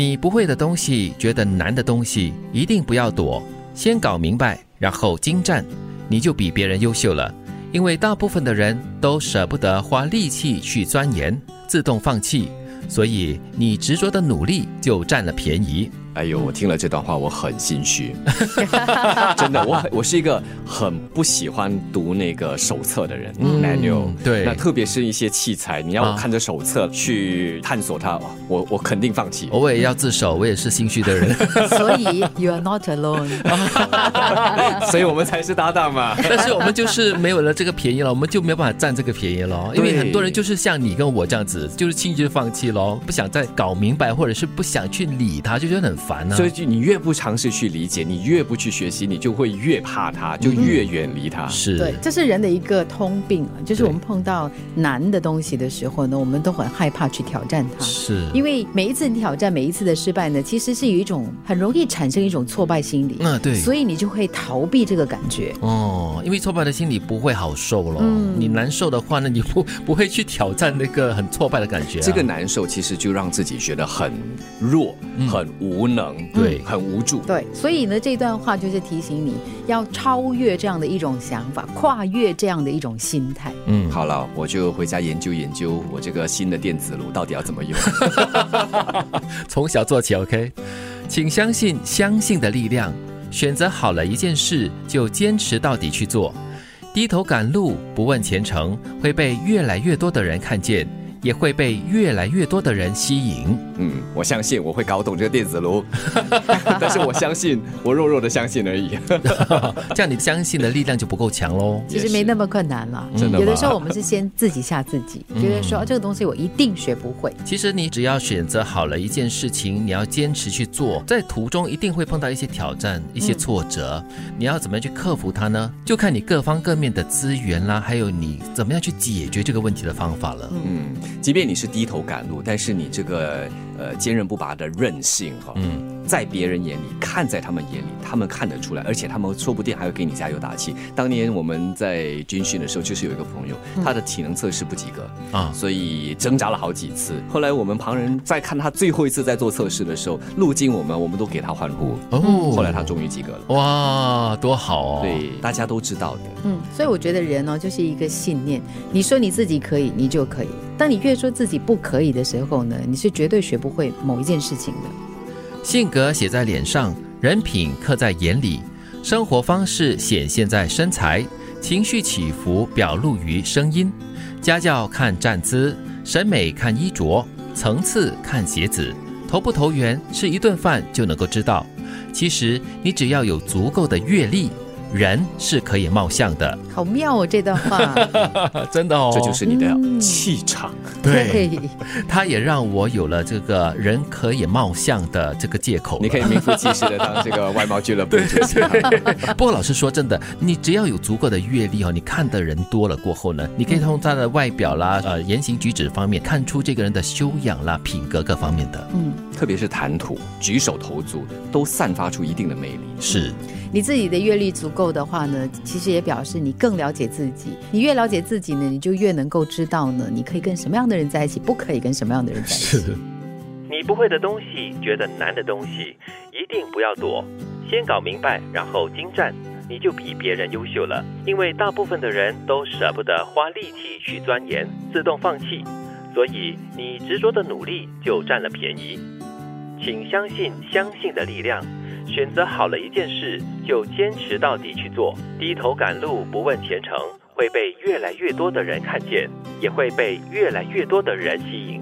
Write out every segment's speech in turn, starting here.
你不会的东西，觉得难的东西，一定不要躲，先搞明白，然后精湛，你就比别人优秀了。因为大部分的人都舍不得花力气去钻研，自动放弃，所以你执着的努力就占了便宜。哎呦，我听了这段话，我很心虚，真的，我很我是一个很不喜欢读那个手册的人，manual，对那特别是一些器材，你要我啊看着手册去探索它，我我肯定放弃。我也要自首，我也是心虚的人。所以 you are not alone。所以我们才是搭档嘛。但是我们就是没有了这个便宜了，我们就没有办法占这个便宜了。因为很多人就是像你跟我这样子，就是轻易就放弃咯，不想再搞明白，或者是不想去理他，就觉得很烦啊呢、所以就你越不尝试去理解，你越不去学习，你就会越怕它，就越远离它。是，对，这是人的一个通病啊，就是我们碰到难的东西的时候呢，我们都很害怕去挑战它。是，因为每一次你挑战，每一次的失败呢，其实是有一种很容易产生一种挫败心理，嗯对所以你就会逃避这个感觉。哦，因为挫败的心理不会好受咯。嗯你难受的话呢，你不 不会去挑战那个很挫败的感觉、啊。这个难受其实就让自己觉得很弱、很无能、对很无助。对，所以呢，这段话就是提醒你要超越这样的一种想法，跨越这样的一种心态。嗯，好了，我就回家研究研究我这个新的电子炉到底要怎么用。从小做起，OK。请相信相信的力量，选择好了一件事就坚持到底去做，低头赶路不问前程，会被越来越多的人看见，也会被越来越多的人吸引。嗯，我相信我会搞懂这个电子炉，但是我相信我弱弱的相信而已。这样你相信的力量就不够强喽。其实没那么困难了，真的有的时候我们是先自己吓自己，觉得说、哦这个东西我一定学不会。其实你只要选择好了一件事情，你要坚持去做，在途中一定会碰到一些挑战、一些挫折，你要怎么样去克服它呢？就看你各方各面的资源啦，还有你怎么样去解决这个问题的方法了。嗯，即便你是低头赶路，但是你这个呃坚韧不拔的韧性哈、嗯。在别人眼里，看在他们眼里，他们看得出来，而且他们说不定还会给你加油打气。当年我们在军训的时候，就是有一个朋友，他的体能测试不及格啊所以挣扎了好几次。后来我们旁人在看他最后一次在做测试的时候，路经我们，我们都给他欢呼。哦后来他终于及格了。哇，多好哦！对，大家都知道的。嗯，所以我觉得人呢、就是一个信念。你说你自己可以，你就可以；当你越说自己不可以的时候呢，你是绝对学不会某一件事情的。性格写在脸上，人品刻在眼里，生活方式显现在身材，情绪起伏表露于声音。家教看站姿，审美看衣着，层次看鞋子，投不投缘，吃一顿饭就能够知道。其实你只要有足够的阅历，人是可以貌相的。好妙哦，这段话。真的哦这就是你的嗯气场。对，他也让我有了这个人可以貌相的这个借口。你可以名副其实的当这个外貌俱乐部 主席。不过老实说，真的，你只要有足够的阅历哦，你看的人多了过后呢，你可以从他的外表啦、呃言行举止方面看出这个人的修养啦、品格各方面的。嗯，特别是谈吐、举手投足，都散发出一定的魅力。是，你自己的阅历足够的话呢，其实也表示你更了解自己。你越了解自己呢，你就越能够知道呢，你可以跟什么样的人在一起，不可以跟什么样的人在一起。你不会的东西，觉得难的东西，一定不要躲，先搞明白，然后精湛，你就比别人优秀了。因为大部分的人都舍不得花力气去钻研，自动放弃，所以你执着的努力就占了便宜。请相信相信的力量，选择好了一件事就坚持到底去做，低头赶路不问前程，会被越来越多的人看见，也会被越来越多的人吸引。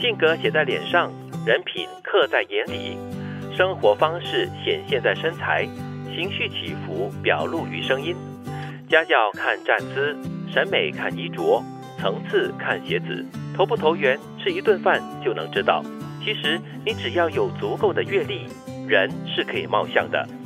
性格写在脸上，人品刻在眼里，生活方式显现在身材，情绪起伏表露于声音。家教看站姿，审美看衣着，层次看鞋子，投不投缘，吃一顿饭就能知道。其实你只要有足够的阅历，人是可以貌相的。